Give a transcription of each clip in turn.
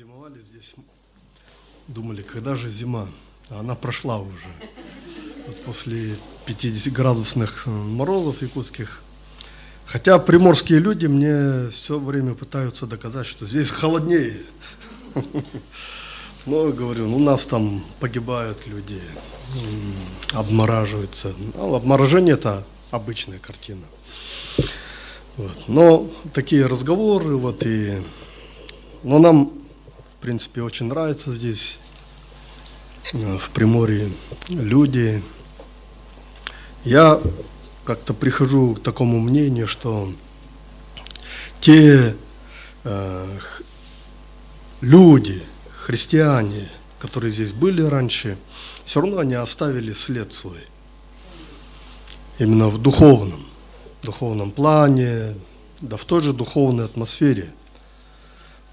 Зимовали здесь, думали, когда же зима? А она прошла уже. Вот после 50-градусных э, морозов якутских. Хотя приморские люди мне все время пытаются доказать, что здесь холоднее. Я говорю, ну, у нас там погибают люди, обмораживаются. Ну, обморожение это обычная картина. Вот. Но такие разговоры, вот и. Но нам, в принципе, очень нравится здесь, э, в Приморье, люди. Я как-то прихожу к такому мнению, что те э, люди, христиане, которые здесь были раньше, все равно они оставили след свой. Именно в духовном, духовном плане, да в той же духовной атмосфере.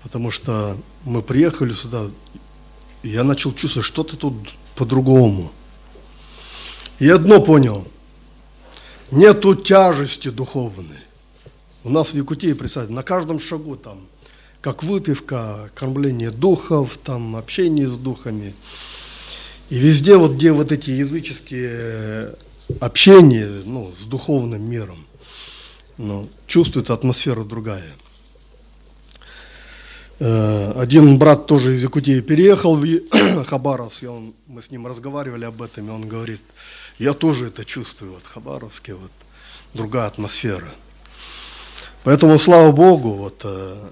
Потому что мы приехали сюда, и я начал чувствовать, что-то тут по-другому. И одно понял, нету тяжести духовной. У нас в Якутии, представьте, на каждом шагу там, как выпивка, кормление духов, там, общение с духами. И везде, вот где вот эти языческие общения ну, с духовным миром, ну, чувствуется атмосфера другая. Э, Один брат тоже из Якутии переехал в Хабаровск, и он, мы с ним разговаривали об этом, и он говорит, я тоже это чувствую, вот Хабаровске, вот другая атмосфера. Поэтому, слава Богу, вот, э,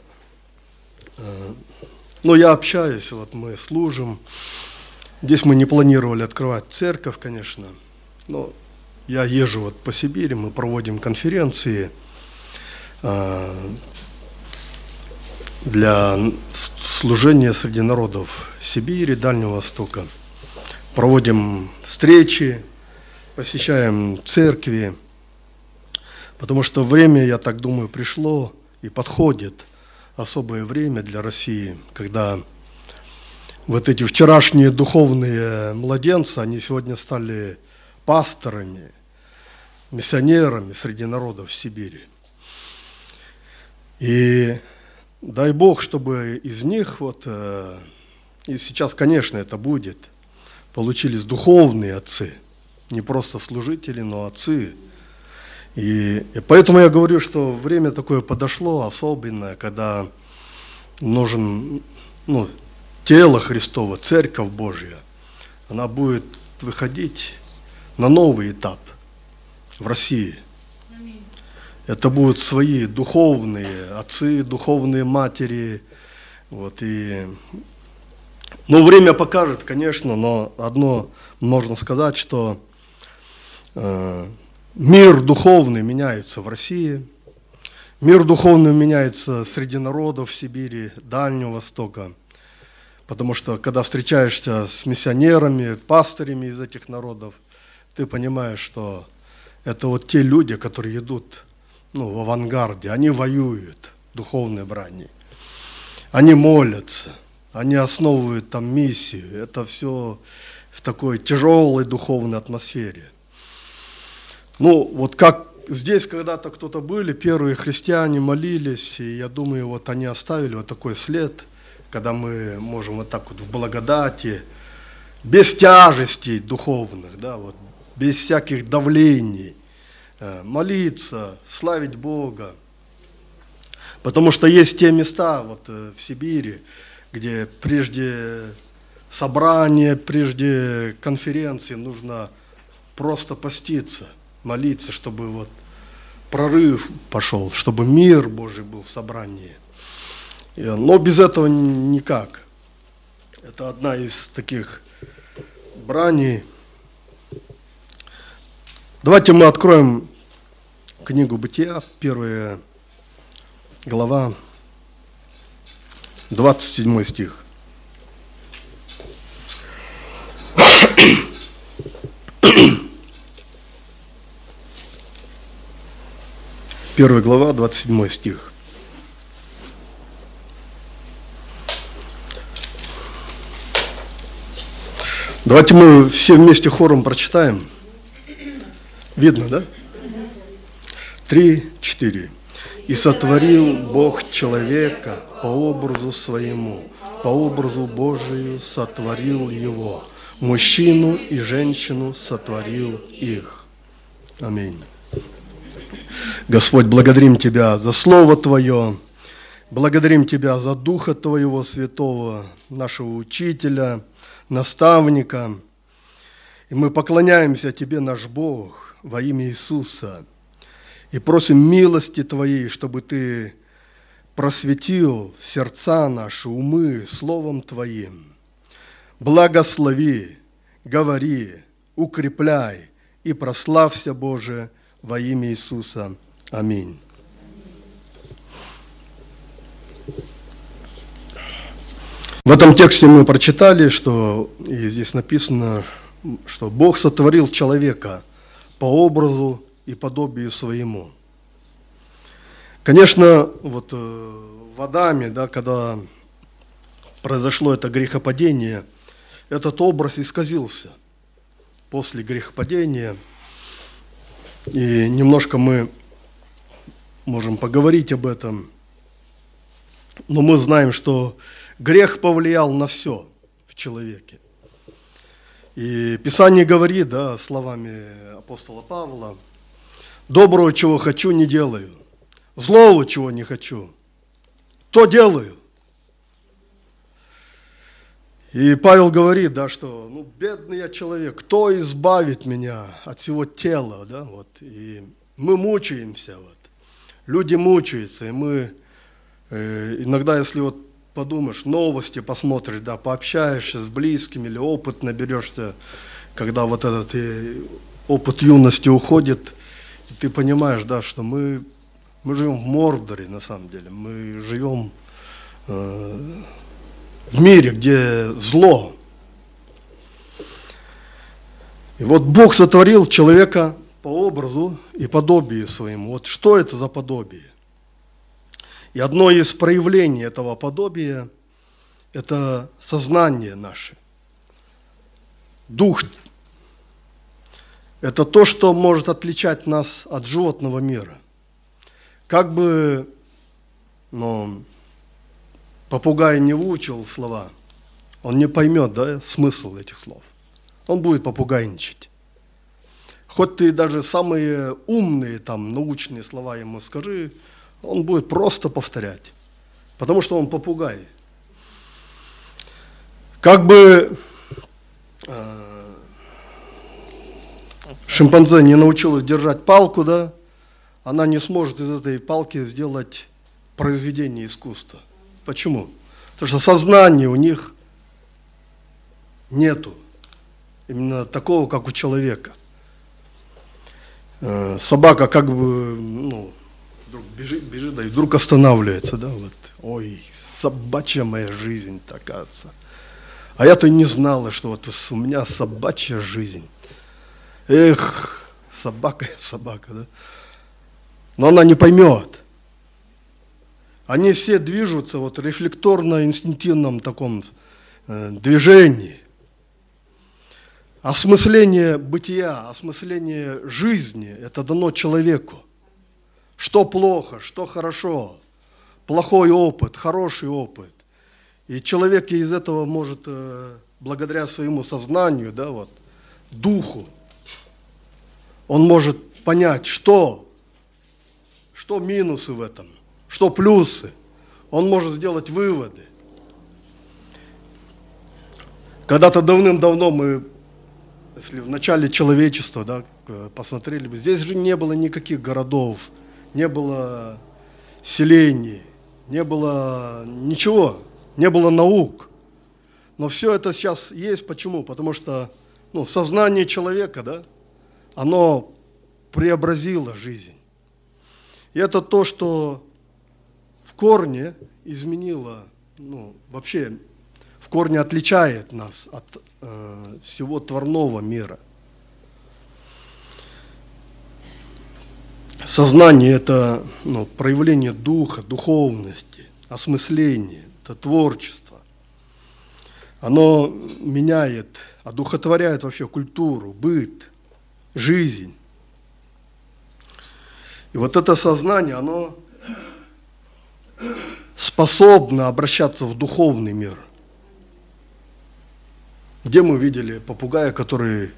э, ну, я общаюсь, вот мы служим. Здесь мы не планировали открывать церковь, конечно, но я езжу вот по Сибири, мы проводим конференции э, для служения среди народов Сибири, Дальнего Востока. Проводим встречи, посещаем церкви, потому что время, я так думаю, пришло и подходит особое время для России, когда вот эти вчерашние духовные младенцы, они сегодня стали пасторами, миссионерами среди народов Сибири. И дай Бог, чтобы из них, вот, э, и сейчас, конечно, это будет, получились духовные отцы, не просто служители, но отцы. И, и поэтому я говорю, что время такое подошло особенное, когда нужен ну, тело Христово, Церковь Божья, она будет выходить на новый этап в России. Это будут свои духовные отцы, духовные матери. Вот, и, ну, время покажет, конечно, но одно можно сказать, что э, мир духовный меняется в России, мир духовный меняется среди народов Сибири, Дальнего Востока. Потому что когда встречаешься с миссионерами, пастырями из этих народов, ты понимаешь, что это вот те люди, которые идут ну, в авангарде, они воюют духовной брани, они молятся, они основывают там миссию. Это все в такой тяжелой духовной атмосфере. Ну, вот как здесь когда-то кто-то были, первые христиане молились, и я думаю, вот они оставили вот такой след, когда мы можем вот так вот в благодати, без тяжестей духовных, да, вот, без всяких давлений, молиться, славить Бога. Потому что есть те места вот э, в Сибири, где прежде собрания, прежде конференции нужно просто поститься, молиться, чтобы вот прорыв пошел, чтобы мир Божий был в собрании. И, Но без этого никак. Это одна из таких браней. Давайте мы откроем книгу Бытия, первая глава, 27 стих. Первая глава, 27 стих. Давайте мы все вместе хором прочитаем. Видно, да? Три, четыре. И сотворил Бог человека по образу своему, по образу Божию сотворил его. Мужчину и женщину сотворил их. Аминь. Господь, благодарим Тебя за Слово Твое, благодарим Тебя за Духа Твоего Святого, нашего Учителя, наставника. И мы поклоняемся Тебе, наш Бог, во имя Иисуса, и просим милости Твоей, чтобы Ты просветил сердца наши, умы Словом Твоим. Благослови, говори, укрепляй и прославься, Боже, во имя Иисуса. Аминь. В этом тексте мы прочитали, что и здесь написано, что Бог сотворил человека по образу и подобию своему. Конечно, вот э, в Адаме, да, когда произошло это грехопадение, этот образ исказился после грехопадения. И немножко мы можем поговорить об этом. Но мы знаем, что грех повлиял на все в человеке. И Писание говорит, да, словами апостола Павла, «Доброго, чего хочу, не делаю, злого, чего не хочу, то делаю». И Павел говорит, да, что, ну, бедный я человек, кто избавит меня от всего тела, да, вот, и мы мучаемся, вот, люди мучаются, и мы э, иногда, если вот подумаешь, новости посмотришь, да, пообщаешься с близкими или опыт наберешься, когда вот этот э, опыт юности уходит, и ты понимаешь, да, что мы, мы живем в Мордоре, на самом деле, мы живем э, в мире, где зло. И вот Бог сотворил человека по образу и подобию своему. Вот что это за подобие? И одно из проявлений этого подобия – это сознание наше. Дух – это то, что может отличать нас от животного мира. Как бы ну, попугай не выучил слова, он не поймет да, смысл этих слов. Он будет попугайничать. Хоть ты даже самые умные там научные слова ему скажи, он будет просто повторять, потому что он попугай. Как бы э, шимпанзе не научилась держать палку, да, она не сможет из этой палки сделать произведение искусства. Почему? Потому что сознания у них нету. Именно такого, как у человека. Э, собака как бы, ну, вдруг бежит, бежит, да и вдруг останавливается, да, вот. Ой, собачья моя жизнь такая. А я-то не знала, что вот у меня собачья жизнь. Эх, собака, собака, да. Но она не поймет. Они все движутся вот рефлекторно-инстинктивном таком э, движении. Осмысление бытия, осмысление жизни – это дано человеку. Что плохо, что хорошо, плохой опыт, хороший опыт. И человек из этого может, э, благодаря своему сознанию, да, вот, духу, он может понять, что, что минусы в этом – что плюсы. Он может сделать выводы. Когда-то давным-давно мы, если в начале человечества, да, посмотрели бы, здесь же не было никаких городов, не было селений, не было ничего, не было наук. Но все это сейчас есть. Почему? Потому что ну, сознание человека, да, оно преобразило жизнь. И это то, что корне изменила, ну, вообще в корне отличает нас от э, всего творного мира. Сознание – это ну, проявление духа, духовности, осмысление, это творчество. Оно меняет, одухотворяет вообще культуру, быт, жизнь. И вот это сознание, оно способна обращаться в духовный мир. Где мы видели попугая, который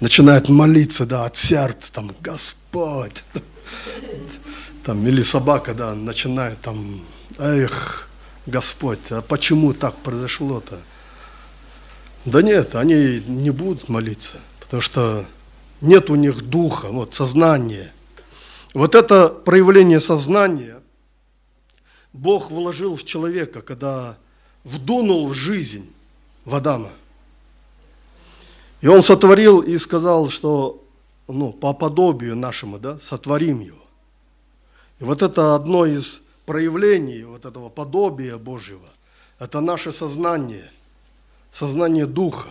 начинает молиться, да, от сердца, там, Господь, там, или собака, да, начинает там, эх, Господь, а почему так произошло-то? Да нет, они не будут молиться, потому что нет у них духа, вот, сознания. Вот это проявление сознания Бог вложил в человека, когда вдунул жизнь в Адама. И он сотворил и сказал, что ну, по подобию нашему да, сотворим его. И вот это одно из проявлений вот этого подобия Божьего, это наше сознание, сознание Духа.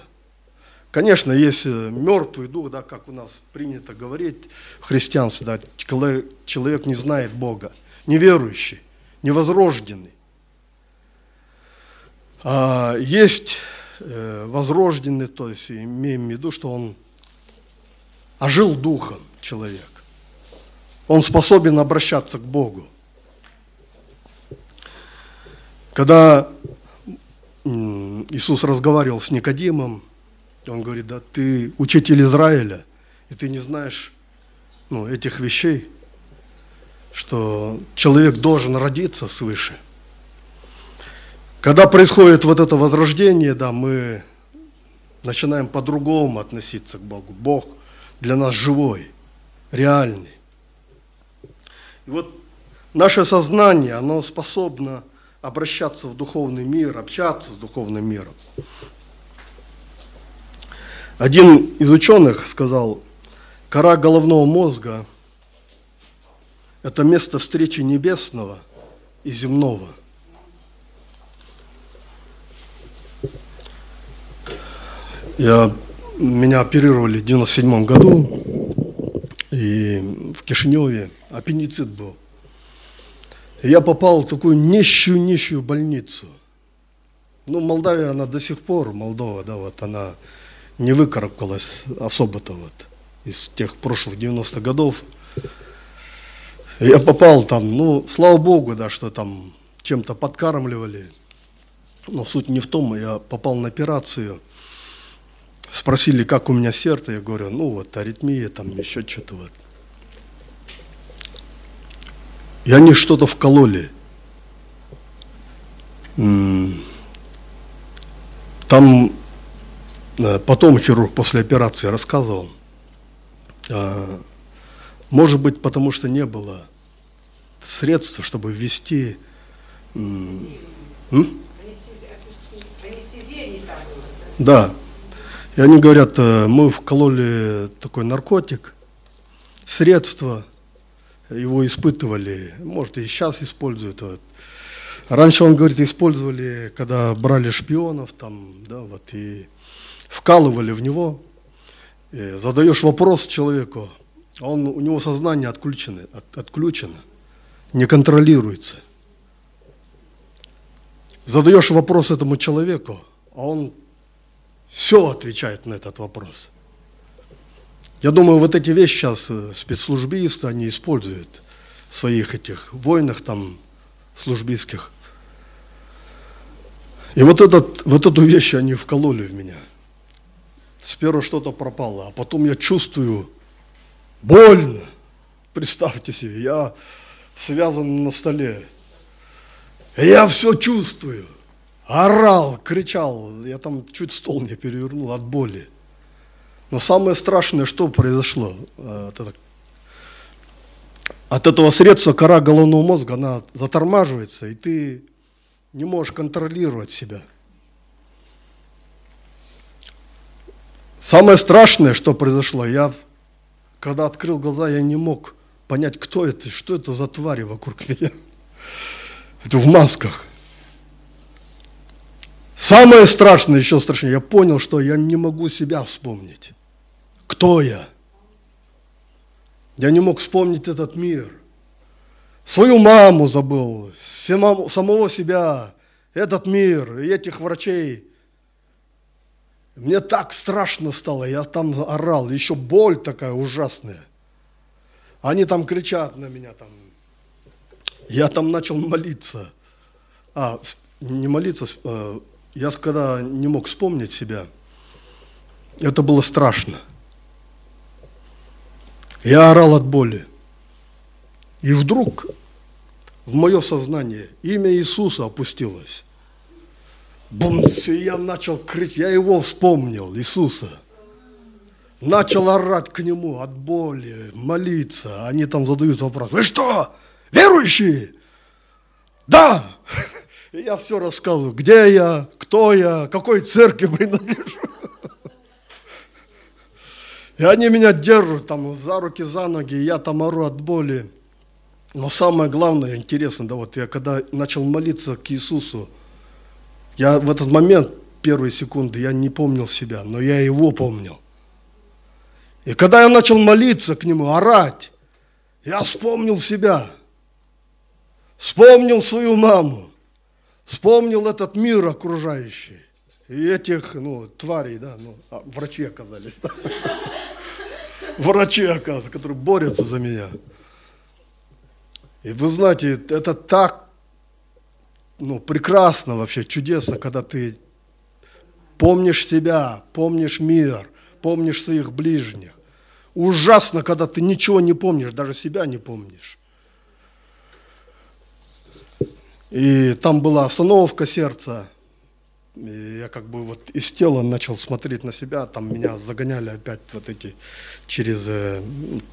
Конечно, есть мертвый дух, да, как у нас принято говорить в христианстве, да, человек не знает Бога, неверующий, невозрожденный. А есть э, возрожденный, то есть имеем в виду, что он ожил духом человек. Он способен обращаться к Богу. Когда Иисус разговаривал с Никодимом, он говорит, да ты учитель Израиля, и ты не знаешь ну, этих вещей, что человек должен родиться свыше. Когда происходит вот это возрождение, да, мы начинаем по-другому относиться к Богу. Бог для нас живой, реальный. И вот наше сознание, оно способно обращаться в духовный мир, общаться с духовным миром. Один из ученых сказал, кора головного мозга – это место встречи небесного и земного. Я, меня оперировали в 97 году, и в Кишиневе аппендицит был я попал в такую нищую-нищую больницу. Ну, Молдавия, она до сих пор, Молдова, да, вот она не выкарабкалась особо-то вот из тех прошлых 90-х годов. Я попал там, ну, слава богу, да, что там чем-то подкармливали. Но суть не в том, я попал на операцию. Спросили, как у меня сердце, я говорю, ну вот аритмия, там еще что-то вот. И они что-то вкололи. Там э, потом хирург после операции рассказывал, а, может быть, потому что не было средств, чтобы ввести... Да. И они говорят, э, мы вкололи такой наркотик, средства, его испытывали, может и сейчас используют. Вот. Раньше, он говорит, использовали, когда брали шпионов, там, да, вот, и вкалывали в него. И задаешь вопрос человеку, он, у него сознание отключено, от, отключено, не контролируется. Задаешь вопрос этому человеку, а он все отвечает на этот вопрос. Я думаю, вот эти вещи сейчас э, спецслужбисты, они используют в своих этих войнах там службистских. И вот, этот, вот эту вещь они вкололи в меня. Сперва что-то пропало, а потом я чувствую больно. Представьте себе, я связан на столе. Я все чувствую. Орал, кричал. Я там чуть стол не перевернул от боли. Но самое страшное, что произошло? Э, от этого средства кора головного мозга, она затормаживается, и ты не можешь контролировать себя. Самое страшное, что произошло, я, когда открыл глаза, я не мог понять, кто это, что это за твари вокруг меня. Это в масках. Самое страшное, еще страшнее, я понял, что я не могу себя вспомнить. Кто я? Я не мог вспомнить этот мир. Свою маму забыл, самого себя, этот мир этих врачей. Мне так страшно стало, я там орал, еще боль такая ужасная. Они там кричат на меня, там, я там начал молиться. А, не молиться, э, я когда не мог вспомнить себя, это было страшно. Я орал от боли. И вдруг в мое сознание имя Иисуса опустилось. Бумс, и я начал кричать, я его вспомнил, Иисуса. Начал орать к нему от боли, молиться. Они там задают вопрос, вы что, верующие? Да! И я все рассказываю, где я, кто я, какой церкви принадлежу. И они меня держат там за руки, за ноги, и я там ору от боли. Но самое главное, интересно, да, вот я когда начал молиться к Иисусу, я в этот момент, первые секунды, я не помнил себя, но я его помнил. И когда я начал молиться к нему, орать, я вспомнил себя, вспомнил свою маму, вспомнил этот мир окружающий. И этих, ну, тварей, да, ну, а, врачи оказались, да? Врачи, оказывается, которые борются за меня. И вы знаете, это так ну, прекрасно вообще, чудесно, когда ты помнишь себя, помнишь мир, помнишь своих ближних. Ужасно, когда ты ничего не помнишь, даже себя не помнишь. И там была остановка сердца. И я как бы вот из тела начал смотреть на себя, там меня загоняли опять вот эти через э,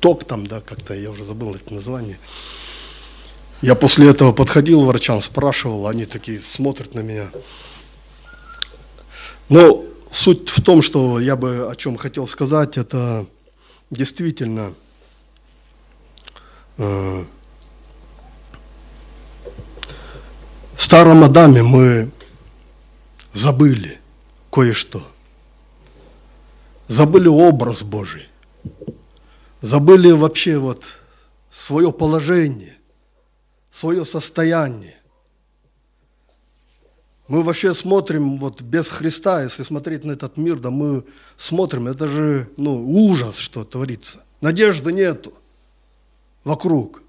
ток там, да, как-то я уже забыл это название. Я после этого подходил врачам, спрашивал, они такие смотрят на меня. Но суть в том, что я бы о чем хотел сказать, это действительно э, в старом Адаме мы забыли кое-что. Забыли образ Божий. Забыли вообще вот свое положение свое состояние. Мы вообще смотрим вот без Христа, если смотреть на этот мир, да мы смотрим, это же ну, ужас, что творится. Надежды нету вокруг.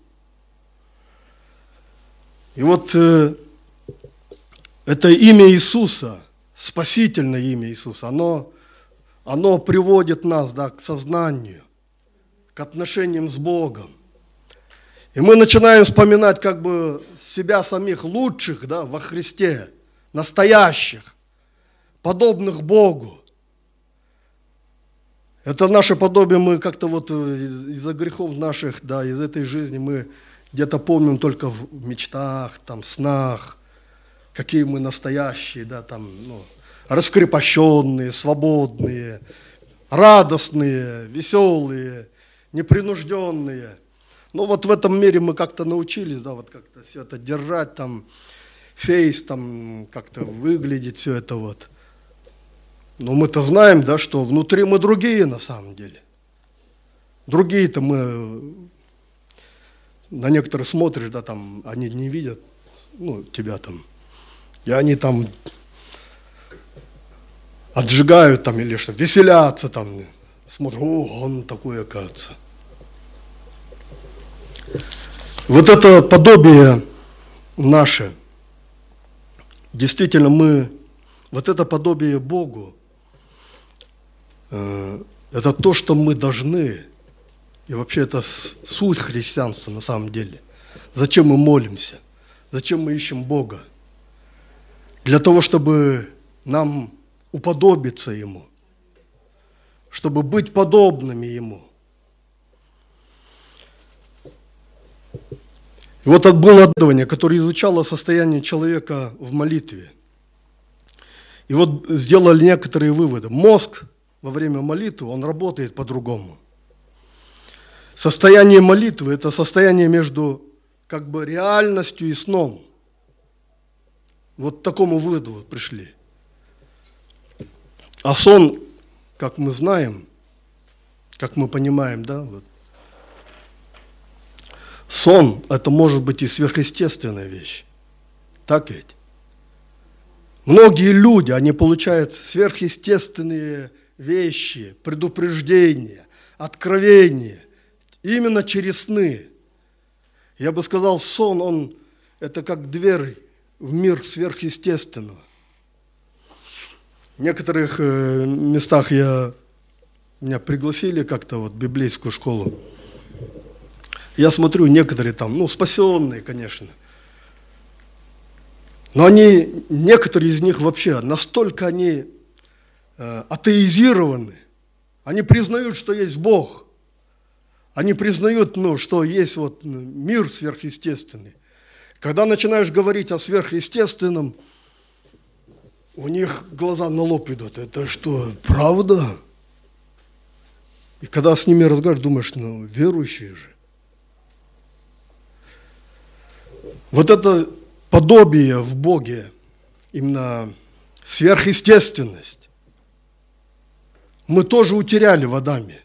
И вот э, это имя Иисуса, спасительное имя Иисуса, оно, оно приводит нас да, к сознанию, к отношениям с Богом. И мы начинаем вспоминать как бы себя самих лучших да, во Христе, настоящих, подобных Богу. Это наше подобие мы как-то вот из-за грехов наших, да, из этой жизни мы где-то помним только в мечтах, там, снах, какие мы настоящие, да, там, ну, раскрепощенные, свободные, радостные, веселые, непринужденные – ну вот в этом мире мы как-то научились, да, вот как-то все это держать, там, фейс, там, как-то выглядеть, все это вот. Но мы-то знаем, да, что внутри мы другие на самом деле. Другие-то мы, на некоторых смотришь, да, там, они не видят, ну, тебя там, и они там отжигают там или что, веселятся там, смотрят, о, он такой, оказывается. Вот это подобие наше, действительно мы, вот это подобие Богу, э, это то, что мы должны, и вообще это суть христианства на самом деле. Зачем мы молимся? Зачем мы ищем Бога? Для того, чтобы нам уподобиться Ему, чтобы быть подобными Ему – И вот было исследование, которое изучало состояние человека в молитве. И вот сделали некоторые выводы. Мозг во время молитвы, он работает по-другому. Состояние молитвы – это состояние между как бы реальностью и сном. Вот к такому выводу пришли. А сон, как мы знаем, как мы понимаем, да, вот, Сон – это может быть и сверхъестественная вещь. Так ведь? Многие люди, они получают сверхъестественные вещи, предупреждения, откровения именно через сны. Я бы сказал, сон, он это как дверь в мир сверхъестественного. В некоторых э, местах я, меня пригласили как-то вот в библейскую школу. Я смотрю, некоторые там, ну, спасенные, конечно. Но они, некоторые из них вообще, настолько они э, атеизированы, они признают, что есть Бог. Они признают, ну, что есть вот мир сверхъестественный. Когда начинаешь говорить о сверхъестественном, у них глаза на лоб идут. Это что, правда? И когда с ними разговариваешь, думаешь, ну, верующие же. Вот это подобие в Боге, именно сверхъестественность, мы тоже утеряли в Адаме.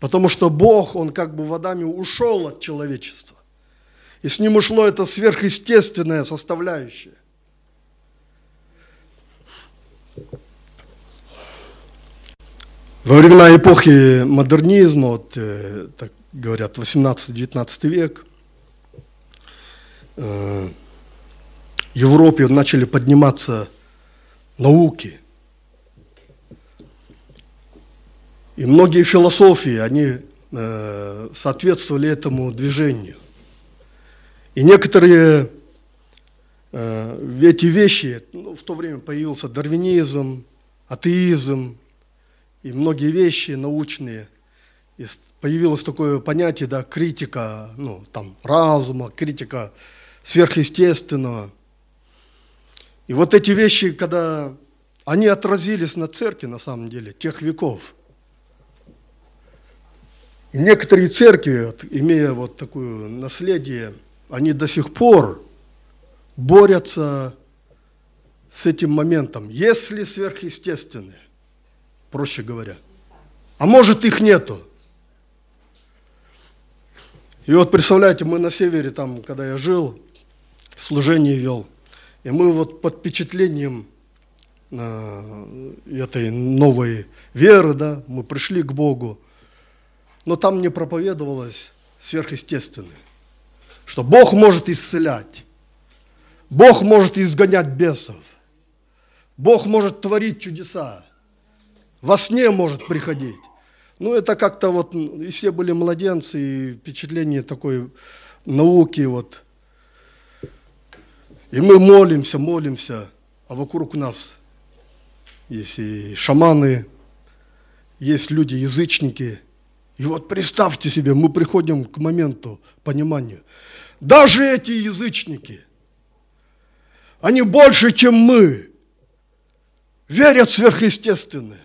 Потому что Бог, Он как бы в Адаме ушел от человечества. И с ним ушло это сверхъестественная составляющая. Во времена эпохи модернизма, вот, э, так говорят, 18-19 век, э, в Европе начали подниматься науки. И многие философии, они э, соответствовали этому движению. И некоторые э, эти вещи, ну, в то время появился дарвинизм, атеизм и многие вещи научные. И появилось такое понятие, да, критика, ну, там, разума, критика сверхъестественного. И вот эти вещи, когда они отразились на церкви, на самом деле, тех веков. И некоторые церкви, имея вот такое наследие, они до сих пор борются с этим моментом, если сверхъестественные, проще говоря. А может их нету. И вот представляете, мы на севере, там, когда я жил, служение вел, и мы вот под впечатлением э, этой новой веры, да, мы пришли к Богу, но там не проповедовалось сверхъестественное что Бог может исцелять, Бог может изгонять бесов, Бог может творить чудеса, во сне может приходить. Ну, это как-то вот, и все были младенцы, и впечатление такой науки вот. И мы молимся, молимся, а вокруг нас есть и шаманы, есть люди-язычники. И вот представьте себе, мы приходим к моменту понимания – даже эти язычники, они больше, чем мы, верят сверхъестественное.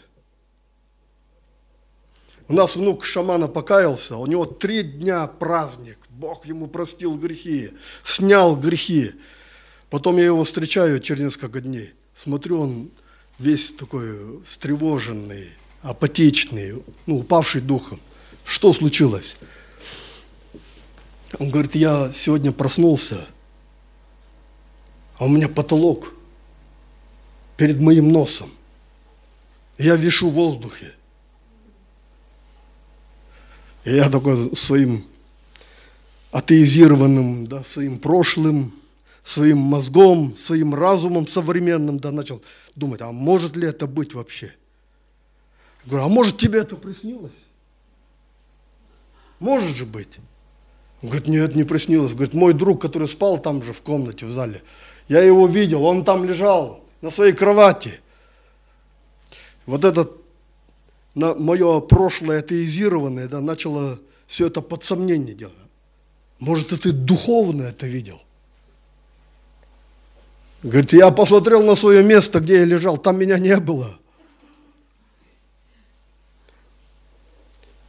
У нас внук шамана покаялся, у него три дня праздник, Бог ему простил грехи, снял грехи. Потом я его встречаю через несколько дней, смотрю, он весь такой встревоженный, апатичный, ну, упавший духом. Что случилось? Он говорит, я сегодня проснулся, а у меня потолок перед моим носом. Я вишу в воздухе. И я такой своим атеизированным, да, своим прошлым, своим мозгом, своим разумом современным, да, начал думать, а может ли это быть вообще? Я говорю, а может тебе это приснилось? Может же быть. Он говорит, нет, не приснилось. Говорит, мой друг, который спал там же в комнате, в зале, я его видел, он там лежал на своей кровати. Вот это на мое прошлое атеизированное, да, начало все это под сомнение делать. Может, и ты духовно это видел? Говорит, я посмотрел на свое место, где я лежал, там меня не было.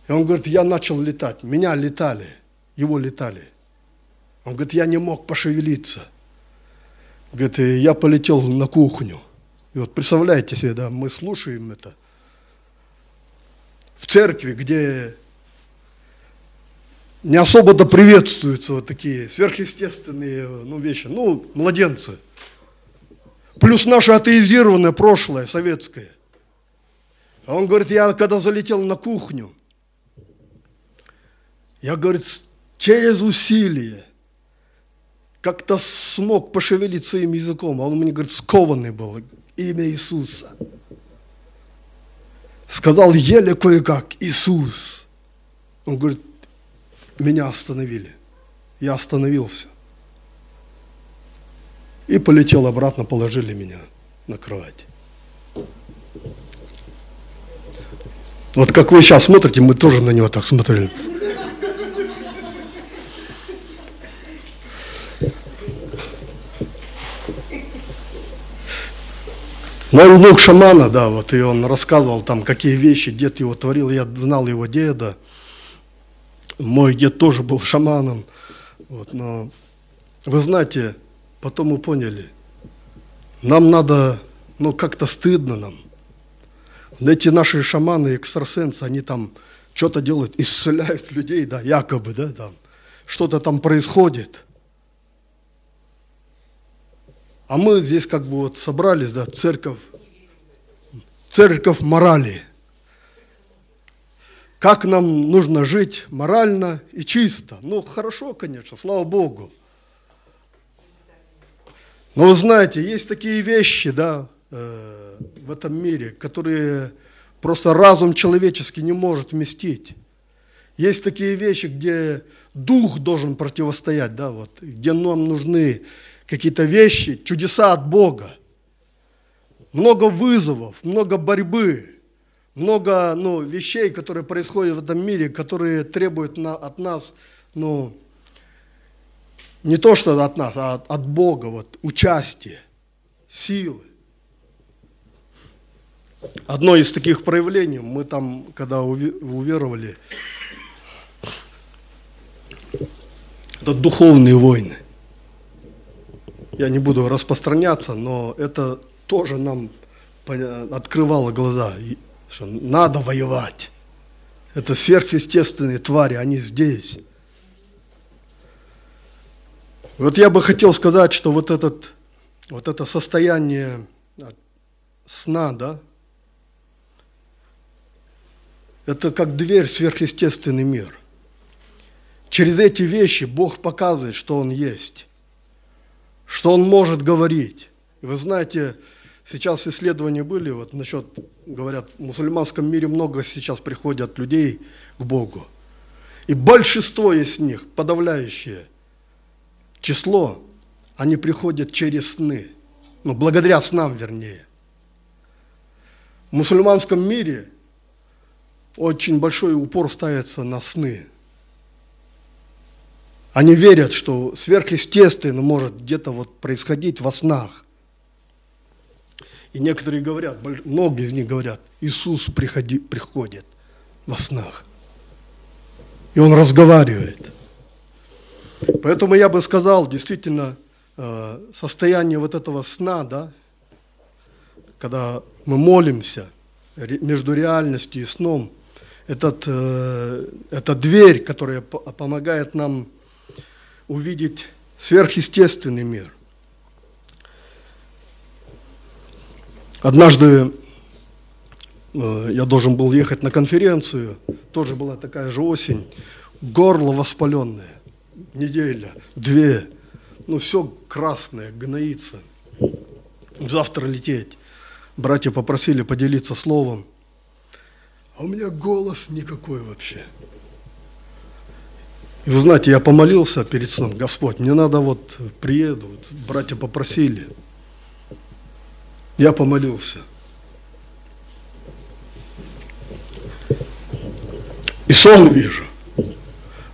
И он говорит, я начал летать, меня летали его летали. Он говорит, я не мог пошевелиться. Говорит, я полетел на кухню. И вот представляете себе, да, мы слушаем это в церкви, где не особо-то приветствуются вот такие сверхъестественные ну, вещи, ну, младенцы. Плюс наше атеизированное прошлое, советское. А он говорит, я когда залетел на кухню, я, говорит, через усилие, как-то смог пошевелить своим языком, а он мне говорит, скованный был, имя Иисуса. Сказал еле кое-как, Иисус. Он говорит, меня остановили. Я остановился. И полетел обратно, положили меня на кровать. Вот как вы сейчас смотрите, мы тоже на него так смотрели. Мой внук шамана, да, вот, и он рассказывал там, какие вещи дед его творил. Я знал его деда. Мой дед тоже был шаманом. Вот, но вы знаете, потом мы поняли, нам надо, ну как-то стыдно нам. Эти наши шаманы, экстрасенсы, они там что-то делают, исцеляют людей, да, якобы, да, там, что-то там происходит. А мы здесь как бы вот собрались, да, церковь, церковь морали. Как нам нужно жить морально и чисто. Ну, хорошо, конечно, слава Богу. Но вы знаете, есть такие вещи, да, э, в этом мире, которые просто разум человеческий не может вместить. Есть такие вещи, где дух должен противостоять, да, вот, где нам нужны какие-то вещи, чудеса от Бога. Много вызовов, много борьбы, много ну, вещей, которые происходят в этом мире, которые требуют на, от нас, ну, не то что от нас, а от, от Бога, вот, участия, силы. Одно из таких проявлений, мы там, когда уверовали, это духовные войны. Я не буду распространяться, но это тоже нам открывало глаза, что надо воевать. Это сверхъестественные твари, они здесь. Вот я бы хотел сказать, что вот, этот, вот это состояние сна, да, это как дверь в сверхъестественный мир. Через эти вещи Бог показывает, что Он есть, что Он может говорить. Вы знаете, сейчас исследования были, вот насчет, говорят, в мусульманском мире много сейчас приходят людей к Богу. И большинство из них, подавляющее число, они приходят через сны. Ну, благодаря снам, вернее. В мусульманском мире очень большой упор ставится на сны. Они верят, что сверхъестественно может где-то вот происходить во снах. И некоторые говорят, многие из них говорят, Иисус приходи, приходит во снах. И Он разговаривает. Поэтому я бы сказал, действительно, э, состояние вот этого сна, да, когда мы молимся между реальностью и сном, этот, э, это дверь, которая помогает нам увидеть сверхъестественный мир. Однажды э, я должен был ехать на конференцию, тоже была такая же осень, горло воспаленное, неделя, две, ну все красное, гноится. Завтра лететь. Братья попросили поделиться словом – а у меня голос никакой вообще. И вы знаете, я помолился перед сном, Господь, мне надо вот, приеду, вот, братья попросили. Я помолился. И сон вижу.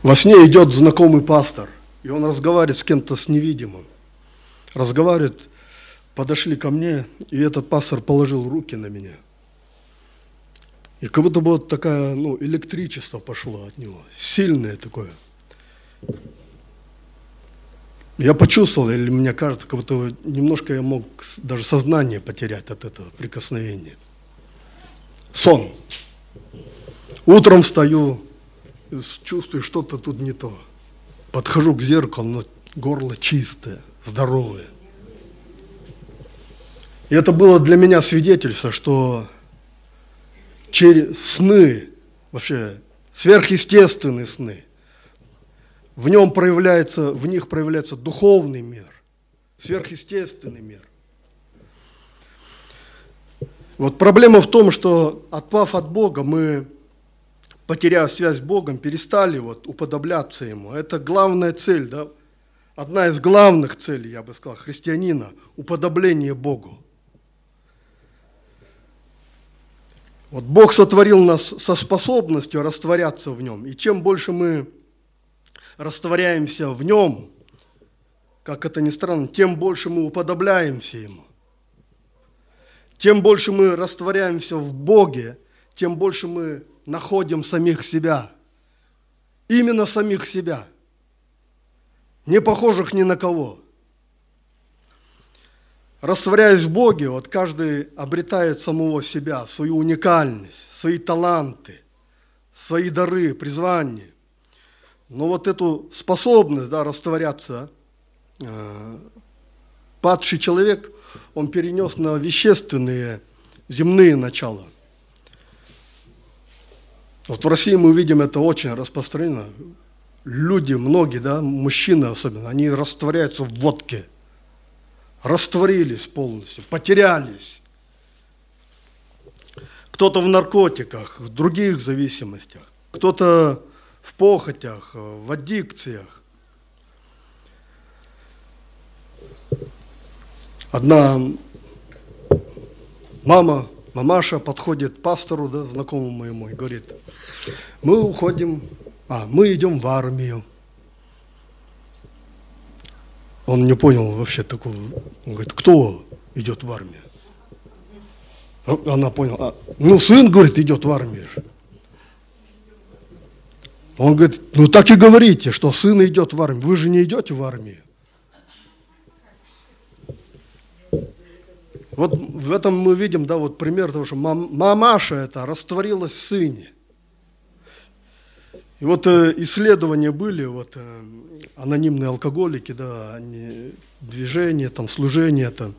Во сне идет знакомый пастор, и он разговаривает с кем-то с невидимым. Разговаривает, подошли ко мне, и этот пастор положил руки на меня – и как будто бы вот такая, ну, электричество пошло от него, сильное такое. Я почувствовал, или мне кажется, как будто немножко я мог даже сознание потерять от этого прикосновения. Сон. Утром встаю, чувствую, что-то тут не то. Подхожу к зеркалу, но горло чистое, здоровое. И это было для меня свидетельство, что через сны, вообще сверхъестественные сны, в нем проявляется, в них проявляется духовный мир, сверхъестественный мир. Вот проблема в том, что отпав от Бога, мы, потеряв связь с Богом, перестали вот уподобляться Ему. Это главная цель, да? одна из главных целей, я бы сказал, христианина – уподобление Богу. Вот Бог сотворил нас со способностью растворяться в Нем, и чем больше мы растворяемся в Нем, как это ни странно, тем больше мы уподобляемся Ему. Тем больше мы растворяемся в Боге, тем больше мы находим самих себя. Именно самих себя. Не похожих ни на кого. Растворяясь в Боге, вот каждый обретает самого себя, свою уникальность, свои таланты, свои дары, призвания. Но вот эту способность да, растворяться, э, падший человек – он перенес на вещественные, земные начала. Вот в России мы видим это очень распространено. Люди, многие, да, мужчины особенно, они растворяются в водке. Растворились полностью, потерялись. Кто-то в наркотиках, в других зависимостях, кто-то в похотях, в аддикциях. Одна мама, мамаша подходит к пастору, да, знакомому моему, и говорит, мы уходим, а, мы идем в армию. Он не понял вообще такого. Он говорит, кто идет в армию? Она поняла, а, ну сын, говорит, идет в армию. Он говорит, ну так и говорите, что сын идет в армию. Вы же не идете в армию. Вот в этом мы видим, да, вот пример того, что мам, мамаша это растворилась в сыне. И вот э, исследования были, вот э, анонимные алкоголики, да, они, движение, там, служение, там,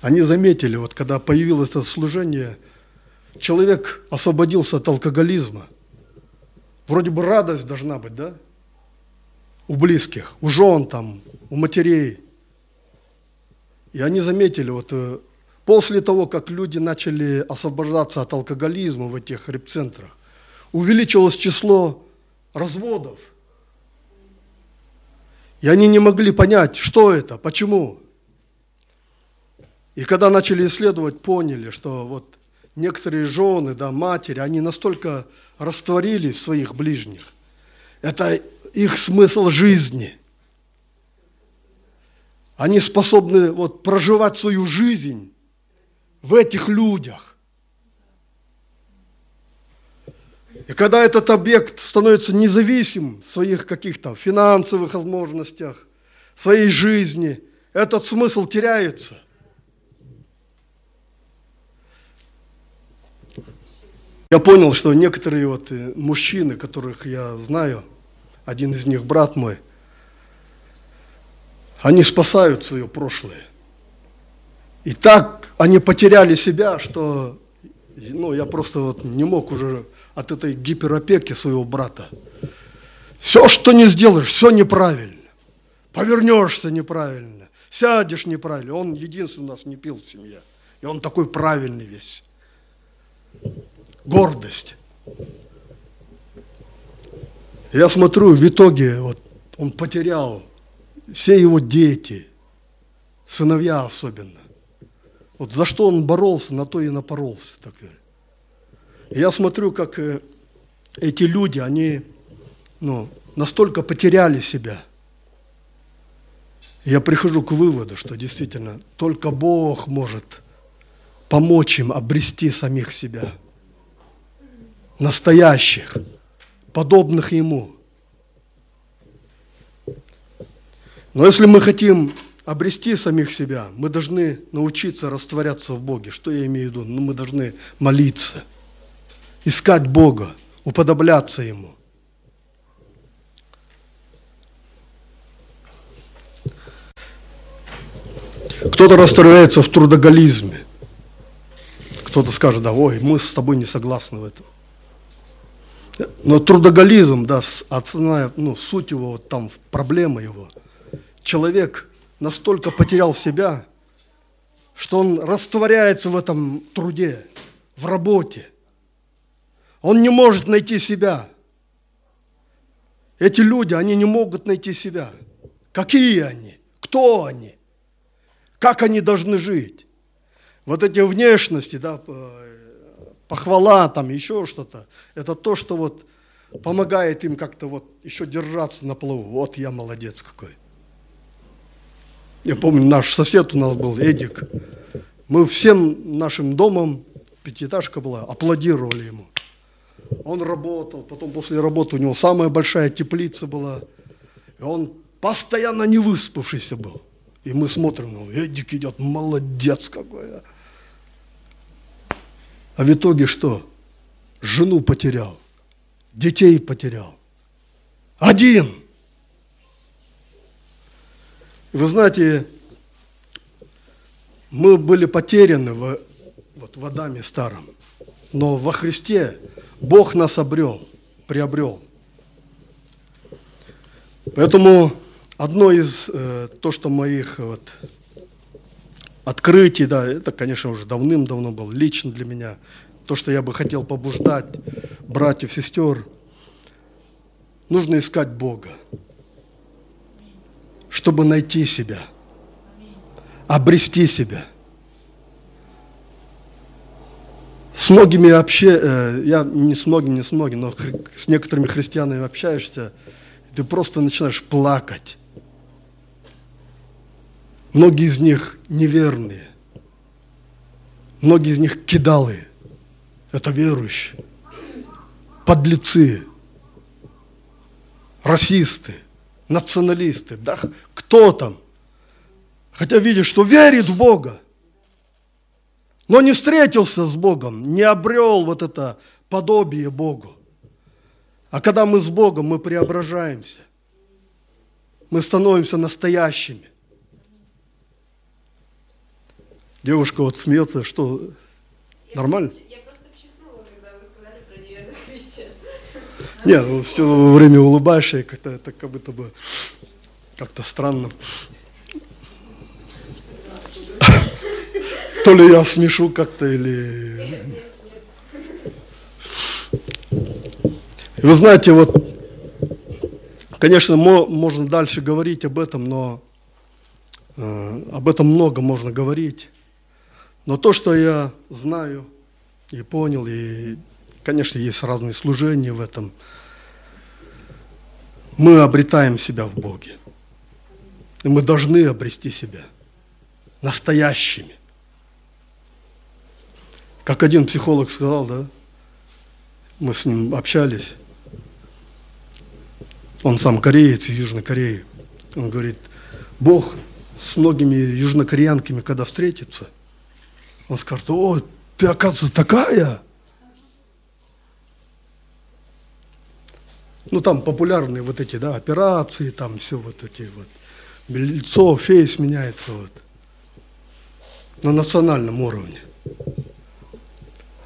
они заметили, вот когда появилось это служение, человек освободился от алкоголизма. Вроде бы радость должна быть, да, у близких, у жен там, у матерей. И они заметили, вот э, После того, как люди начали освобождаться от алкоголизма в этих репцентрах, увеличилось число разводов. И они не могли понять, что это, почему. И когда начали исследовать, поняли, что вот некоторые жены, да, матери, они настолько растворились в своих ближних. Это их смысл жизни. Они способны вот проживать свою жизнь в этих людях. И когда этот объект становится независим в своих каких-то финансовых возможностях, своей жизни, этот смысл теряется. Я понял, что некоторые вот э, мужчины, которых я знаю, один из них брат мой, они спасают свое прошлое. И так они потеряли себя, что ну, я просто вот не мог уже от этой гиперопеки своего брата. Все, что не сделаешь, все неправильно. Повернешься неправильно, сядешь неправильно. Он единственный у нас не пил в семье. И он такой правильный весь. Гордость. Я смотрю, в итоге вот он потерял все его дети, сыновья особенно. Вот за что он боролся, на то и напоролся. Так. Я смотрю, как э, эти люди, они ну, настолько потеряли себя. Я прихожу к выводу, что действительно только Бог может помочь им обрести самих себя, настоящих, подобных Ему. Но если мы хотим обрести самих себя, мы должны научиться растворяться в Боге. Что я имею в виду? Ну, мы должны молиться, искать Бога, уподобляться Ему. Кто-то растворяется в трудоголизме. Кто-то скажет, да, ой, мы с тобой не согласны в этом. Но трудоголизм, да, основная, ну, суть его, вот там, проблема его. Человек настолько потерял себя, что он растворяется в этом труде, в работе. Он не может найти себя. Эти люди, они не могут найти себя. Какие они? Кто они? Как они должны жить? Вот эти внешности, да, похвала, там еще что-то, это то, что вот помогает им как-то вот еще держаться на плаву. Вот я молодец какой. Я помню, наш сосед у нас был, Эдик. Мы всем нашим домом, пятиэтажка была, аплодировали ему. Он работал, потом после работы у него самая большая теплица была. И он постоянно не выспавшийся был. И мы смотрим, ну, Эдик идет, молодец какой. А. а в итоге что? Жену потерял, детей потерял. Один. Вы знаете, мы были потеряны в, вот, в Адаме старом, но во Христе Бог нас обрел, приобрел. Поэтому одно из, э, то, что моих вот, открытий, да, это, конечно, уже давным-давно было лично для меня, то, что я бы хотел побуждать братьев, сестер, нужно искать Бога, чтобы найти себя, обрести себя – С многими вообще, э, я не с многими, не с многими, но с некоторыми христианами общаешься, ты просто начинаешь плакать. Многие из них неверные. Многие из них кидалы. Это верующие. Подлецы. Расисты. Националисты. Да кто там? Хотя видишь, что верит в Бога но не встретился с Богом, не обрел вот это подобие Богу. А когда мы с Богом, мы преображаемся. Мы становимся настоящими. Девушка вот смеется, что нормально? Я просто пчихнула, когда вы сказали про неверных христиан. Нет, ну, все время улыбаешься, и как-то это как будто бы как-то странно. То ли я смешу как-то или... Вы знаете, вот, конечно, можно дальше говорить об этом, но э, об этом много можно говорить. Но то, что я знаю и понял, и, конечно, есть разные служения в этом, мы обретаем себя в Боге. И мы должны обрести себя настоящими. Как один психолог сказал, да, мы с ним общались, он сам кореец из Южной Кореи, он говорит, Бог с многими южнокореянками, когда встретится, он скажет, о, ты, оказывается, такая. Ну, там популярные вот эти, да, операции, там все вот эти вот. Лицо, фейс меняется вот. На национальном уровне.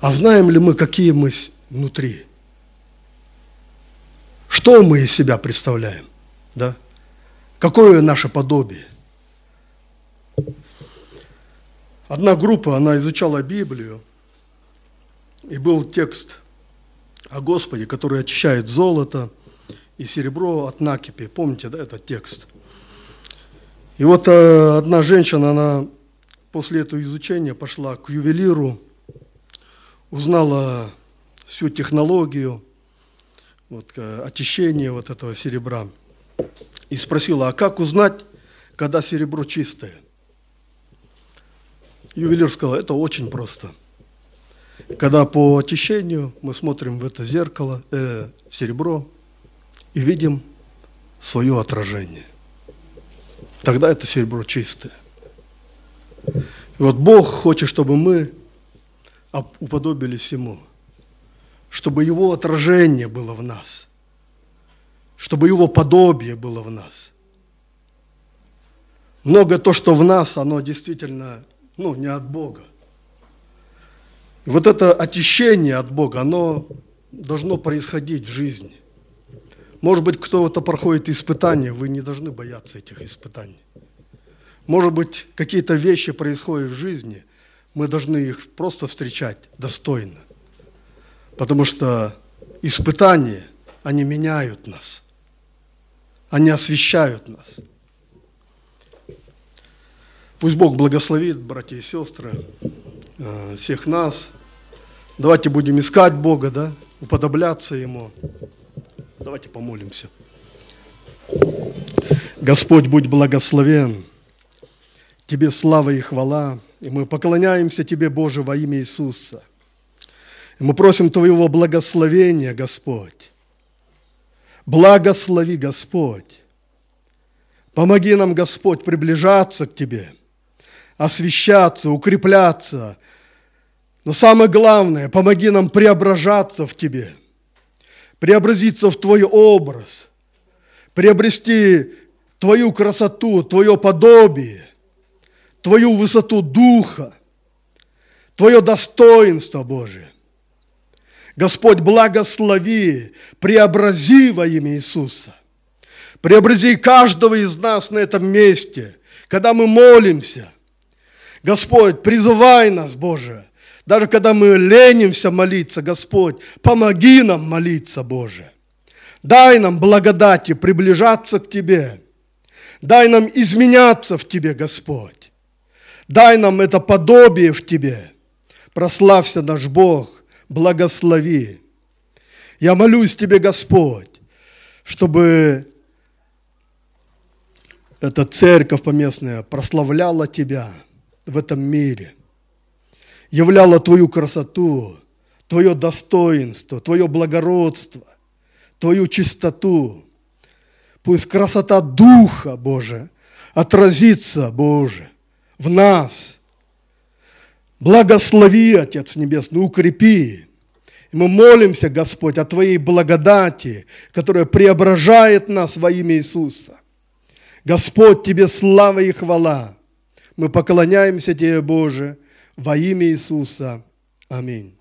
А знаем ли мы, какие мы внутри? Что мы из себя представляем? Да? Какое наше подобие? Одна группа, она изучала Библию, и был текст о Господе, который очищает золото и серебро от накипи. Помните, да, этот текст? И вот э, одна женщина, она после этого изучения пошла к ювелиру, узнала всю технологию вот, э, очищения вот этого серебра и спросила, а как узнать, когда серебро чистое? Ювелир сказал, это очень просто. Когда по очищению мы смотрим в это зеркало, э, серебро, и видим свое отражение. Тогда это серебро чистое. И вот Бог хочет, чтобы мы уподобились Ему, чтобы Его отражение было в нас, чтобы Его подобие было в нас. Много то, что в нас, оно действительно ну, не от Бога. И вот это очищение от Бога, оно должно происходить в жизни. Может быть, кто-то проходит испытания, вы не должны бояться этих испытаний. Может быть, какие-то вещи происходят в жизни, мы должны их просто встречать достойно. Потому что испытания, они меняют нас, они освещают нас. Пусть Бог благословит, братья и сестры, э, всех нас. Давайте будем искать Бога, да, уподобляться Ему. Давайте помолимся. Господь, будь благословен. Тебе слава и хвала. И мы поклоняемся Тебе, Боже, во имя Иисуса. И мы просим Твоего благословения, Господь. Благослови, Господь. Помоги нам, Господь, приближаться к Тебе, освещаться, укрепляться. Но самое главное, помоги нам преображаться в Тебе, преобразиться в Твой образ, приобрести Твою красоту, Твое подобие, Твою высоту духа, Твое достоинство, Божие. Господь, благослови, преобрази во имя Иисуса. Преобрази каждого из нас на этом месте, когда мы молимся. Господь, призывай нас, Боже, даже когда мы ленимся молиться, Господь, помоги нам молиться, Боже. Дай нам благодати приближаться к Тебе. Дай нам изменяться в Тебе, Господь. Дай нам это подобие в Тебе. Прославься наш Бог благослови. Я молюсь Тебе, Господь, чтобы эта церковь поместная прославляла Тебя в этом мире, являла Твою красоту, Твое достоинство, Твое благородство, Твою чистоту. Пусть красота Духа Божия отразится, Боже, в нас – Благослови, Отец Небесный, укрепи. И мы молимся, Господь, о Твоей благодати, которая преображает нас во имя Иисуса. Господь, Тебе слава и хвала. Мы поклоняемся Тебе, Боже, во имя Иисуса. Аминь.